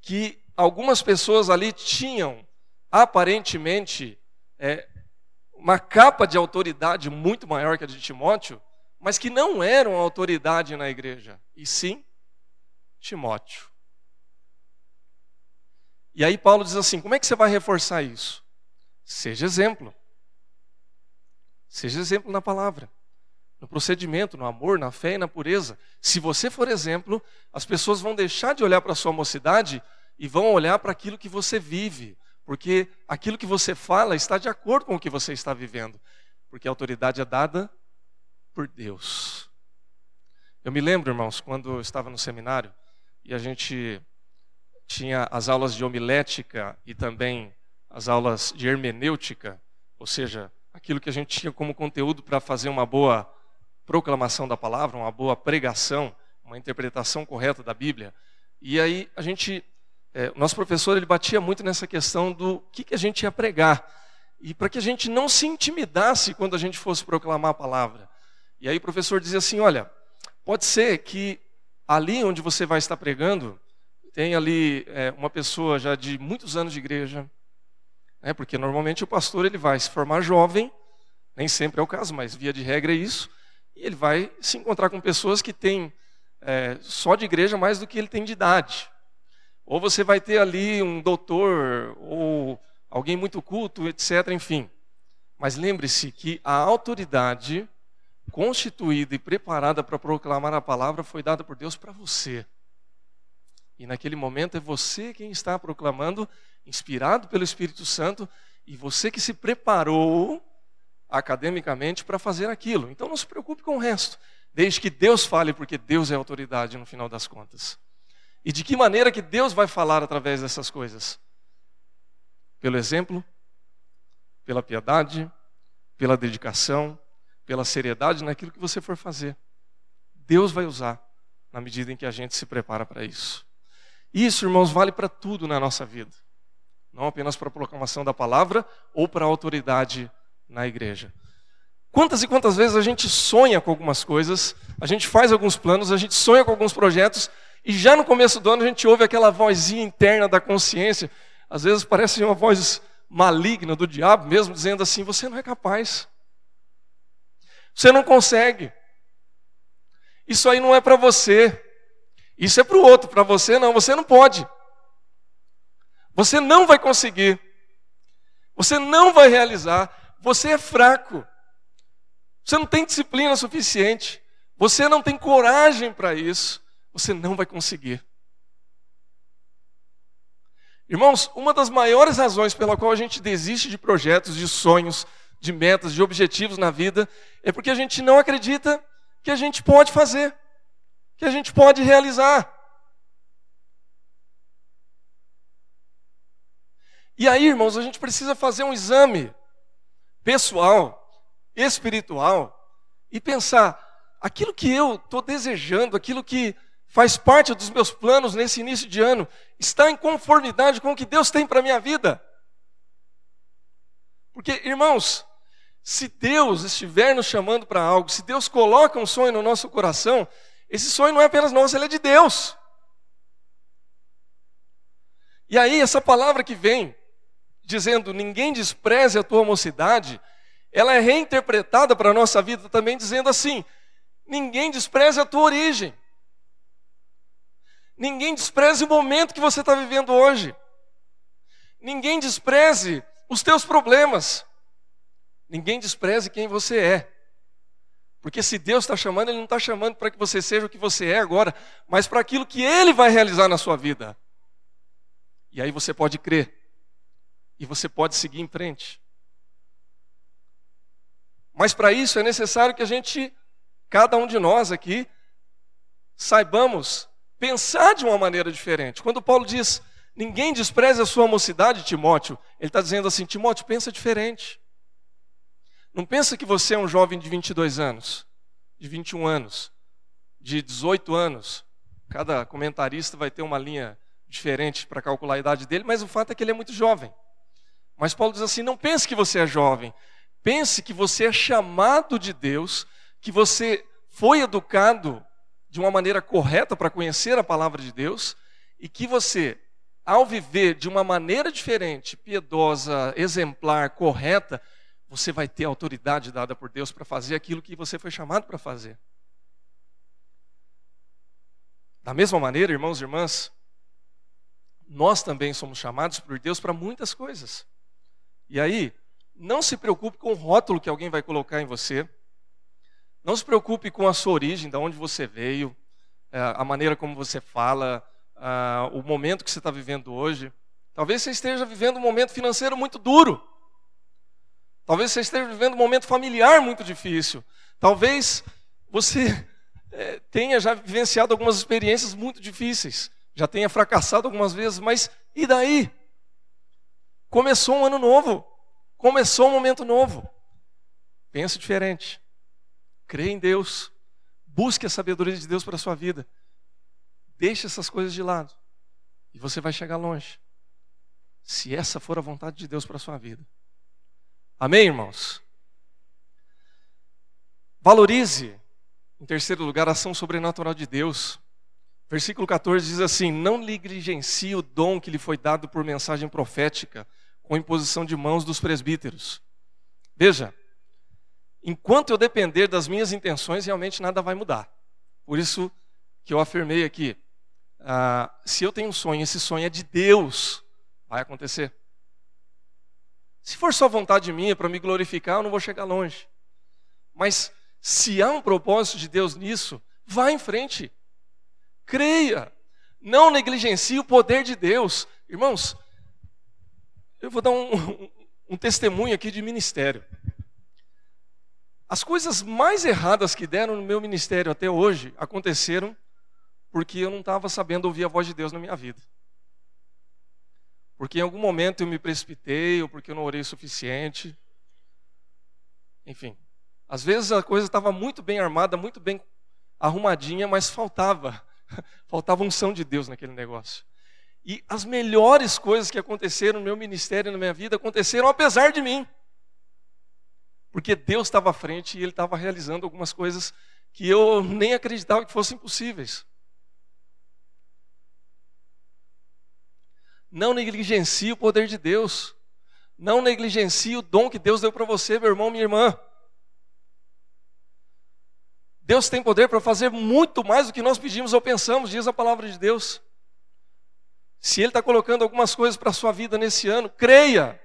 que algumas pessoas ali tinham aparentemente é, uma capa de autoridade muito maior que a de Timóteo, mas que não eram autoridade na igreja, e sim Timóteo. E aí Paulo diz assim: como é que você vai reforçar isso? Seja exemplo. Seja exemplo na palavra, no procedimento, no amor, na fé e na pureza. Se você for exemplo, as pessoas vão deixar de olhar para a sua mocidade e vão olhar para aquilo que você vive, porque aquilo que você fala está de acordo com o que você está vivendo, porque a autoridade é dada por Deus. Eu me lembro, irmãos, quando eu estava no seminário e a gente tinha as aulas de homilética e também as aulas de hermenêutica, ou seja, aquilo que a gente tinha como conteúdo para fazer uma boa proclamação da palavra, uma boa pregação, uma interpretação correta da Bíblia. E aí a gente, é, o nosso professor ele batia muito nessa questão do que, que a gente ia pregar. E para que a gente não se intimidasse quando a gente fosse proclamar a palavra. E aí o professor dizia assim: olha, pode ser que ali onde você vai estar pregando, tem ali é, uma pessoa já de muitos anos de igreja, né, porque normalmente o pastor ele vai se formar jovem, nem sempre é o caso, mas via de regra é isso, e ele vai se encontrar com pessoas que têm é, só de igreja mais do que ele tem de idade. Ou você vai ter ali um doutor, ou alguém muito culto, etc., enfim. Mas lembre-se que a autoridade constituída e preparada para proclamar a palavra foi dada por Deus para você. E naquele momento é você quem está proclamando, inspirado pelo Espírito Santo, e você que se preparou academicamente para fazer aquilo. Então não se preocupe com o resto, desde que Deus fale, porque Deus é autoridade no final das contas. E de que maneira que Deus vai falar através dessas coisas? Pelo exemplo, pela piedade, pela dedicação, pela seriedade naquilo que você for fazer. Deus vai usar na medida em que a gente se prepara para isso. Isso, irmãos, vale para tudo na nossa vida. Não apenas para a proclamação da palavra ou para a autoridade na igreja. Quantas e quantas vezes a gente sonha com algumas coisas, a gente faz alguns planos, a gente sonha com alguns projetos, e já no começo do ano a gente ouve aquela vozinha interna da consciência, às vezes parece uma voz maligna do diabo mesmo, dizendo assim: você não é capaz. Você não consegue. Isso aí não é para você. Isso é para o outro, para você não. Você não pode. Você não vai conseguir. Você não vai realizar. Você é fraco. Você não tem disciplina suficiente. Você não tem coragem para isso. Você não vai conseguir. Irmãos, uma das maiores razões pela qual a gente desiste de projetos, de sonhos, de metas, de objetivos na vida, é porque a gente não acredita que a gente pode fazer, que a gente pode realizar. E aí, irmãos, a gente precisa fazer um exame pessoal, espiritual, e pensar: aquilo que eu estou desejando, aquilo que faz parte dos meus planos nesse início de ano, está em conformidade com o que Deus tem para a minha vida? Porque, irmãos, se Deus estiver nos chamando para algo, se Deus coloca um sonho no nosso coração, esse sonho não é apenas nosso, ele é de Deus. E aí, essa palavra que vem, dizendo ninguém despreze a tua mocidade, ela é reinterpretada para a nossa vida também, dizendo assim: ninguém despreze a tua origem. Ninguém despreze o momento que você está vivendo hoje. Ninguém despreze os teus problemas. Ninguém despreze quem você é. Porque se Deus está chamando, Ele não está chamando para que você seja o que você é agora, mas para aquilo que Ele vai realizar na sua vida. E aí você pode crer. E você pode seguir em frente. Mas para isso é necessário que a gente, cada um de nós aqui, saibamos pensar de uma maneira diferente. Quando Paulo diz, Ninguém despreze a sua mocidade, Timóteo. Ele está dizendo assim: Timóteo, pensa diferente. Não pensa que você é um jovem de 22 anos, de 21 anos, de 18 anos. Cada comentarista vai ter uma linha diferente para calcular a idade dele, mas o fato é que ele é muito jovem. Mas Paulo diz assim: não pense que você é jovem, pense que você é chamado de Deus, que você foi educado de uma maneira correta para conhecer a palavra de Deus e que você ao viver de uma maneira diferente, piedosa, exemplar, correta, você vai ter autoridade dada por Deus para fazer aquilo que você foi chamado para fazer. Da mesma maneira, irmãos e irmãs, nós também somos chamados por Deus para muitas coisas. E aí, não se preocupe com o rótulo que alguém vai colocar em você. Não se preocupe com a sua origem, de onde você veio, é, a maneira como você fala, ah, o momento que você está vivendo hoje. Talvez você esteja vivendo um momento financeiro muito duro. Talvez você esteja vivendo um momento familiar muito difícil. Talvez você é, tenha já vivenciado algumas experiências muito difíceis. Já tenha fracassado algumas vezes, mas e daí? Começou um ano novo. Começou um momento novo. Pense diferente. Crê em Deus. Busque a sabedoria de Deus para a sua vida Deixe essas coisas de lado e você vai chegar longe. Se essa for a vontade de Deus para a sua vida. Amém, irmãos? Valorize, em terceiro lugar, a ação sobrenatural de Deus. Versículo 14 diz assim: Não negligencie o dom que lhe foi dado por mensagem profética, com imposição de mãos dos presbíteros. Veja, enquanto eu depender das minhas intenções, realmente nada vai mudar. Por isso que eu afirmei aqui: ah, se eu tenho um sonho, esse sonho é de Deus, vai acontecer. Se for só vontade minha para me glorificar, eu não vou chegar longe. Mas se há um propósito de Deus nisso, vá em frente. Creia. Não negligencie o poder de Deus. Irmãos, eu vou dar um, um, um testemunho aqui de ministério. As coisas mais erradas que deram no meu ministério até hoje aconteceram porque eu não estava sabendo ouvir a voz de Deus na minha vida. Porque em algum momento eu me precipitei, ou porque eu não orei o suficiente. Enfim, às vezes a coisa estava muito bem armada, muito bem arrumadinha, mas faltava Faltava unção de Deus naquele negócio. E as melhores coisas que aconteceram no meu ministério, na minha vida, aconteceram apesar de mim. Porque Deus estava à frente e Ele estava realizando algumas coisas que eu nem acreditava que fossem possíveis. Não negligencie o poder de Deus. Não negligencie o dom que Deus deu para você, meu irmão, minha irmã. Deus tem poder para fazer muito mais do que nós pedimos ou pensamos, diz a palavra de Deus. Se Ele está colocando algumas coisas para a sua vida nesse ano, creia.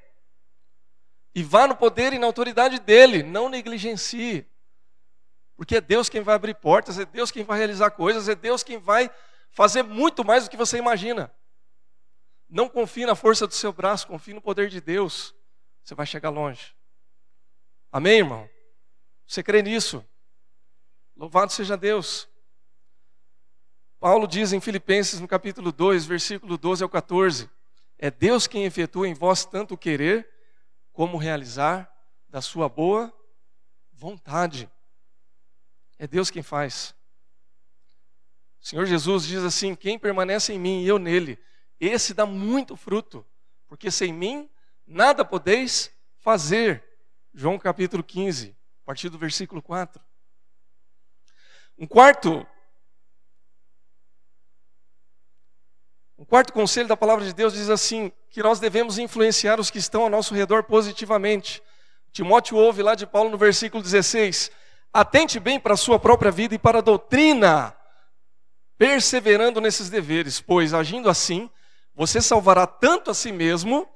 E vá no poder e na autoridade dEle, não negligencie. Porque é Deus quem vai abrir portas, é Deus quem vai realizar coisas, é Deus quem vai fazer muito mais do que você imagina. Não confie na força do seu braço, confie no poder de Deus. Você vai chegar longe. Amém, irmão? Você crê nisso? Louvado seja Deus. Paulo diz em Filipenses, no capítulo 2, versículo 12 ao 14: É Deus quem efetua em vós tanto o querer como realizar da sua boa vontade. É Deus quem faz. O Senhor Jesus diz assim: Quem permanece em mim e eu nele, esse dá muito fruto, porque sem mim nada podeis fazer. João capítulo 15, a partir do versículo 4. Um quarto Um quarto conselho da palavra de Deus diz assim: que nós devemos influenciar os que estão ao nosso redor positivamente. Timóteo ouve lá de Paulo no versículo 16: Atente bem para a sua própria vida e para a doutrina, perseverando nesses deveres, pois agindo assim, você salvará tanto a si mesmo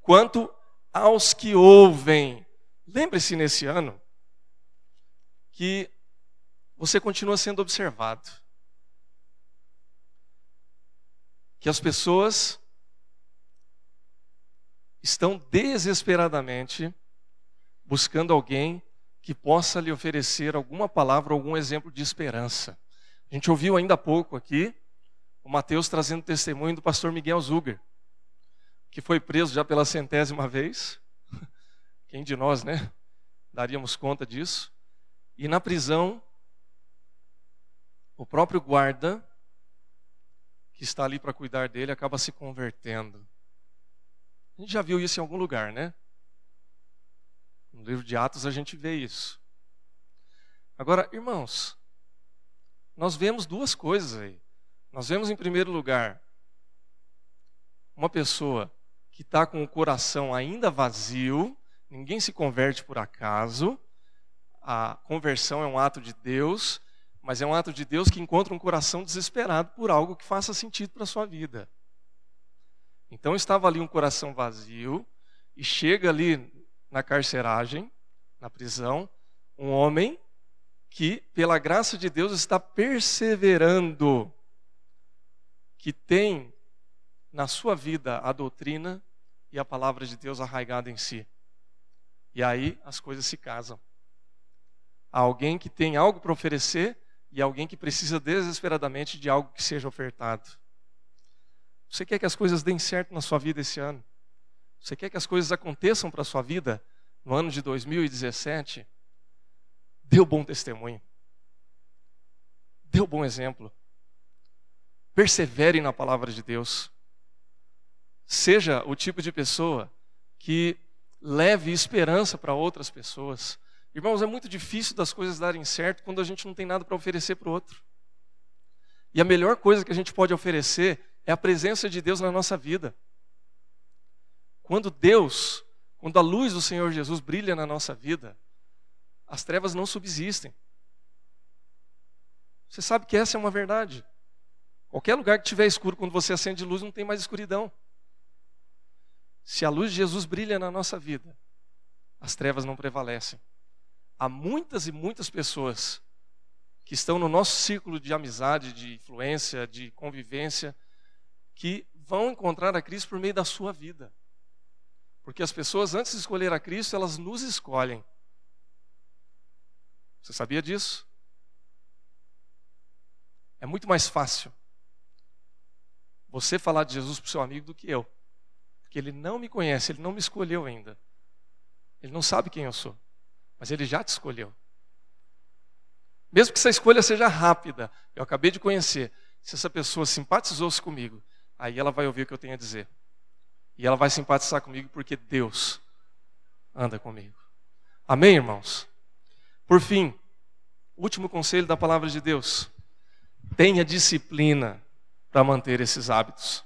quanto aos que ouvem. Lembre-se nesse ano que você continua sendo observado. Que as pessoas estão desesperadamente buscando alguém que possa lhe oferecer alguma palavra, algum exemplo de esperança. A gente ouviu ainda há pouco aqui o Mateus trazendo testemunho do pastor Miguel Zuger, que foi preso já pela centésima vez. Quem de nós, né? Daríamos conta disso. E na prisão, o próprio guarda que está ali para cuidar dele acaba se convertendo. A gente já viu isso em algum lugar, né? No livro de Atos a gente vê isso. Agora, irmãos, nós vemos duas coisas aí. Nós vemos, em primeiro lugar, uma pessoa que está com o coração ainda vazio, ninguém se converte por acaso, a conversão é um ato de Deus, mas é um ato de Deus que encontra um coração desesperado por algo que faça sentido para a sua vida. Então estava ali um coração vazio e chega ali na carceragem, na prisão, um homem que, pela graça de Deus, está perseverando, que tem na sua vida a doutrina e a palavra de Deus arraigada em si. E aí as coisas se casam. Há alguém que tem algo para oferecer e alguém que precisa desesperadamente de algo que seja ofertado. Você quer que as coisas deem certo na sua vida esse ano? Você quer que as coisas aconteçam para a sua vida no ano de 2017? Dê o bom testemunho. Dê o bom exemplo. Persevere na palavra de Deus. Seja o tipo de pessoa que leve esperança para outras pessoas. Irmãos, é muito difícil das coisas darem certo quando a gente não tem nada para oferecer para o outro. E a melhor coisa que a gente pode oferecer é a presença de Deus na nossa vida. Quando Deus, quando a luz do Senhor Jesus brilha na nossa vida, as trevas não subsistem. Você sabe que essa é uma verdade. Qualquer lugar que tiver escuro, quando você acende luz, não tem mais escuridão. Se a luz de Jesus brilha na nossa vida, as trevas não prevalecem. Há muitas e muitas pessoas que estão no nosso círculo de amizade, de influência, de convivência, que vão encontrar a Cristo por meio da sua vida. Porque as pessoas, antes de escolher a Cristo, elas nos escolhem. Você sabia disso? É muito mais fácil você falar de Jesus para o seu amigo do que eu. Porque ele não me conhece, ele não me escolheu ainda. Ele não sabe quem eu sou. Mas ele já te escolheu. Mesmo que essa escolha seja rápida, eu acabei de conhecer. Se essa pessoa simpatizou-se comigo, aí ela vai ouvir o que eu tenho a dizer. E ela vai simpatizar comigo porque Deus anda comigo. Amém, irmãos? Por fim, último conselho da palavra de Deus. Tenha disciplina para manter esses hábitos.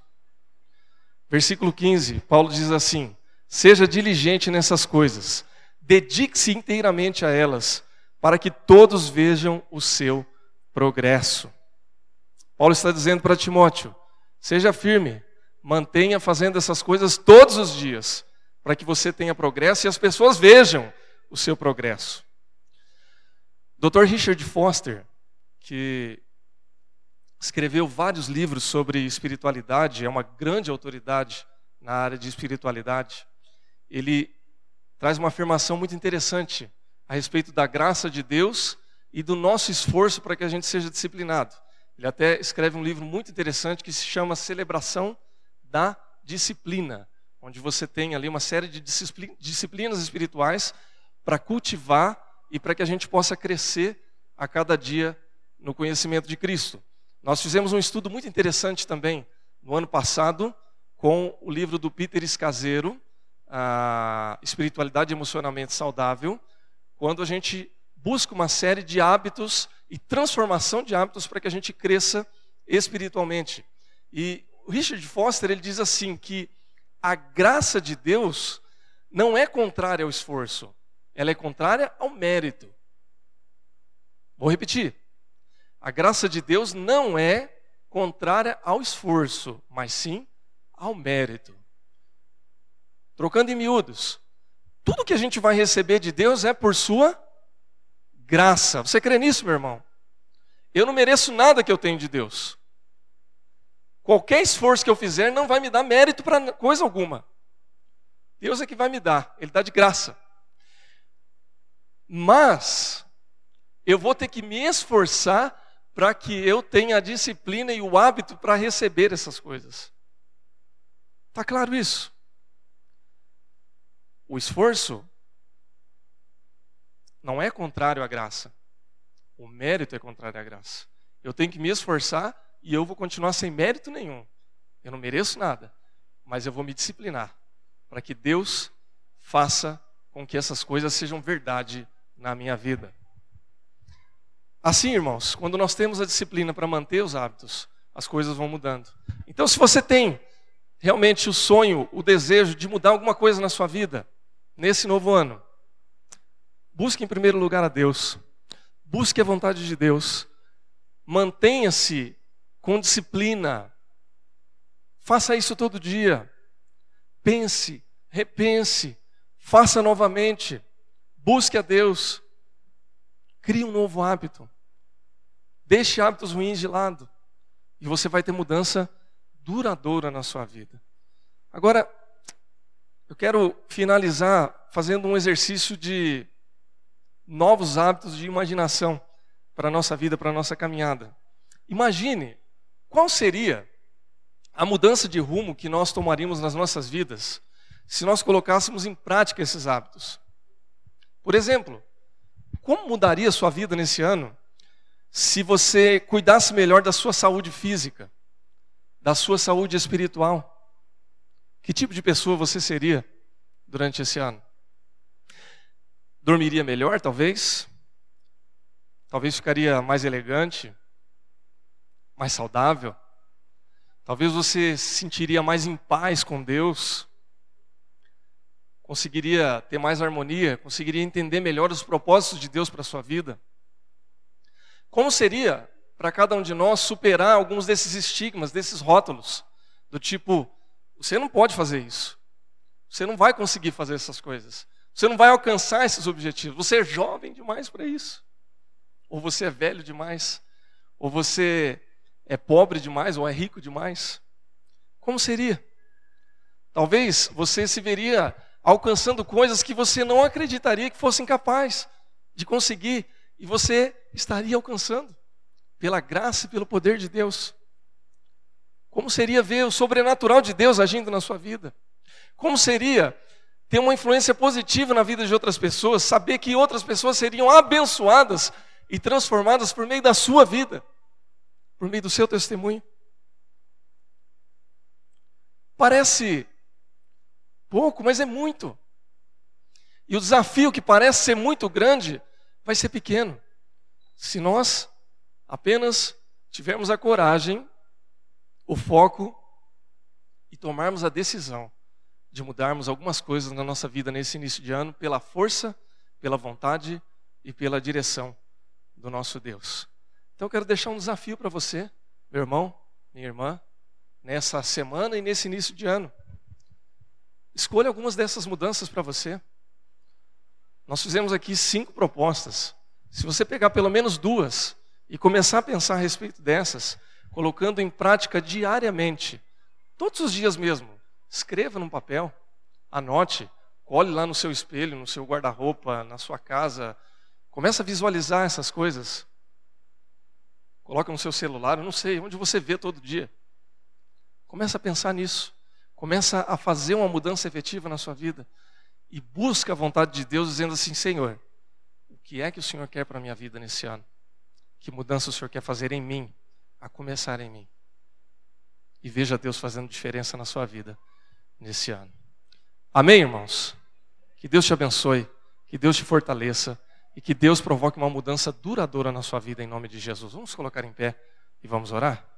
Versículo 15, Paulo diz assim: Seja diligente nessas coisas, dedique-se inteiramente a elas, para que todos vejam o seu progresso. Paulo está dizendo para Timóteo: seja firme, mantenha fazendo essas coisas todos os dias, para que você tenha progresso e as pessoas vejam o seu progresso. Dr. Richard Foster, que escreveu vários livros sobre espiritualidade, é uma grande autoridade na área de espiritualidade. Ele traz uma afirmação muito interessante a respeito da graça de Deus e do nosso esforço para que a gente seja disciplinado. Ele até escreve um livro muito interessante que se chama Celebração da Disciplina, onde você tem ali uma série de disciplinas espirituais para cultivar e para que a gente possa crescer a cada dia no conhecimento de Cristo. Nós fizemos um estudo muito interessante também no ano passado com o livro do Peter Escaseiro, a Espiritualidade Emocionalmente Saudável, quando a gente busca uma série de hábitos e transformação de hábitos para que a gente cresça espiritualmente. E o Richard Foster ele diz assim que a graça de Deus não é contrária ao esforço, ela é contrária ao mérito. Vou repetir. A graça de Deus não é contrária ao esforço, mas sim ao mérito. Trocando em miúdos, tudo que a gente vai receber de Deus é por sua graça. Você crê nisso, meu irmão? Eu não mereço nada que eu tenho de Deus. Qualquer esforço que eu fizer não vai me dar mérito para coisa alguma. Deus é que vai me dar, Ele dá de graça. Mas eu vou ter que me esforçar para que eu tenha a disciplina e o hábito para receber essas coisas. Está claro isso? O esforço não é contrário à graça. O mérito é contrário à graça. Eu tenho que me esforçar e eu vou continuar sem mérito nenhum. Eu não mereço nada, mas eu vou me disciplinar para que Deus faça com que essas coisas sejam verdade na minha vida. Assim, irmãos, quando nós temos a disciplina para manter os hábitos, as coisas vão mudando. Então, se você tem realmente o sonho, o desejo de mudar alguma coisa na sua vida, nesse novo ano, busque em primeiro lugar a Deus, busque a vontade de Deus, mantenha-se com disciplina, faça isso todo dia, pense, repense, faça novamente, busque a Deus. Crie um novo hábito. Deixe hábitos ruins de lado. E você vai ter mudança duradoura na sua vida. Agora, eu quero finalizar fazendo um exercício de novos hábitos de imaginação para a nossa vida, para a nossa caminhada. Imagine qual seria a mudança de rumo que nós tomaríamos nas nossas vidas se nós colocássemos em prática esses hábitos. Por exemplo, como mudaria a sua vida nesse ano se você cuidasse melhor da sua saúde física? da sua saúde espiritual. Que tipo de pessoa você seria durante esse ano? Dormiria melhor, talvez? Talvez ficaria mais elegante, mais saudável? Talvez você se sentiria mais em paz com Deus? Conseguiria ter mais harmonia? Conseguiria entender melhor os propósitos de Deus para a sua vida? Como seria para cada um de nós superar alguns desses estigmas, desses rótulos, do tipo, você não pode fazer isso. Você não vai conseguir fazer essas coisas. Você não vai alcançar esses objetivos. Você é jovem demais para isso. Ou você é velho demais. Ou você é pobre demais, ou é rico demais. Como seria? Talvez você se veria alcançando coisas que você não acreditaria que fossem capaz de conseguir. E você estaria alcançando pela graça e pelo poder de Deus. Como seria ver o sobrenatural de Deus agindo na sua vida? Como seria ter uma influência positiva na vida de outras pessoas, saber que outras pessoas seriam abençoadas e transformadas por meio da sua vida, por meio do seu testemunho? Parece pouco, mas é muito. E o desafio que parece ser muito grande vai ser pequeno. Se nós apenas tivermos a coragem, o foco e tomarmos a decisão de mudarmos algumas coisas na nossa vida nesse início de ano pela força, pela vontade e pela direção do nosso Deus. Então eu quero deixar um desafio para você, meu irmão, minha irmã, nessa semana e nesse início de ano. Escolha algumas dessas mudanças para você. Nós fizemos aqui cinco propostas. Se você pegar pelo menos duas, e começar a pensar a respeito dessas, colocando em prática diariamente, todos os dias mesmo. Escreva num papel, anote, colhe lá no seu espelho, no seu guarda-roupa, na sua casa. Começa a visualizar essas coisas. Coloca no seu celular, eu não sei, onde você vê todo dia. Começa a pensar nisso. Começa a fazer uma mudança efetiva na sua vida. E busca a vontade de Deus dizendo assim, Senhor, o que é que o Senhor quer para a minha vida nesse ano? Que mudança o Senhor quer fazer em mim, a começar em mim. E veja Deus fazendo diferença na sua vida nesse ano. Amém, irmãos? Que Deus te abençoe, que Deus te fortaleça e que Deus provoque uma mudança duradoura na sua vida em nome de Jesus. Vamos colocar em pé e vamos orar?